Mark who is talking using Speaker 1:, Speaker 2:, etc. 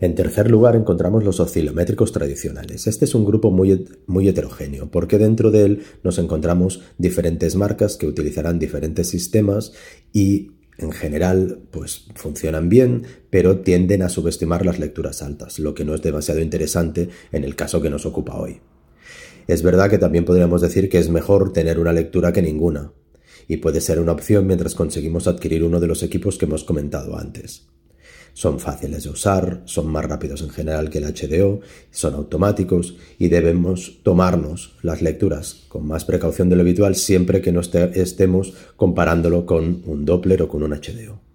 Speaker 1: En tercer lugar encontramos los oscilométricos tradicionales. Este es un grupo muy, muy heterogéneo porque dentro de él nos encontramos diferentes marcas que utilizarán diferentes sistemas y en general pues funcionan bien, pero tienden a subestimar las lecturas altas, lo que no es demasiado interesante en el caso que nos ocupa hoy. Es verdad que también podríamos decir que es mejor tener una lectura que ninguna, y puede ser una opción mientras conseguimos adquirir uno de los equipos que hemos comentado antes. Son fáciles de usar, son más rápidos en general que el HDO, son automáticos y debemos tomarnos las lecturas con más precaución de lo habitual siempre que no estemos comparándolo con un Doppler o con un HDO.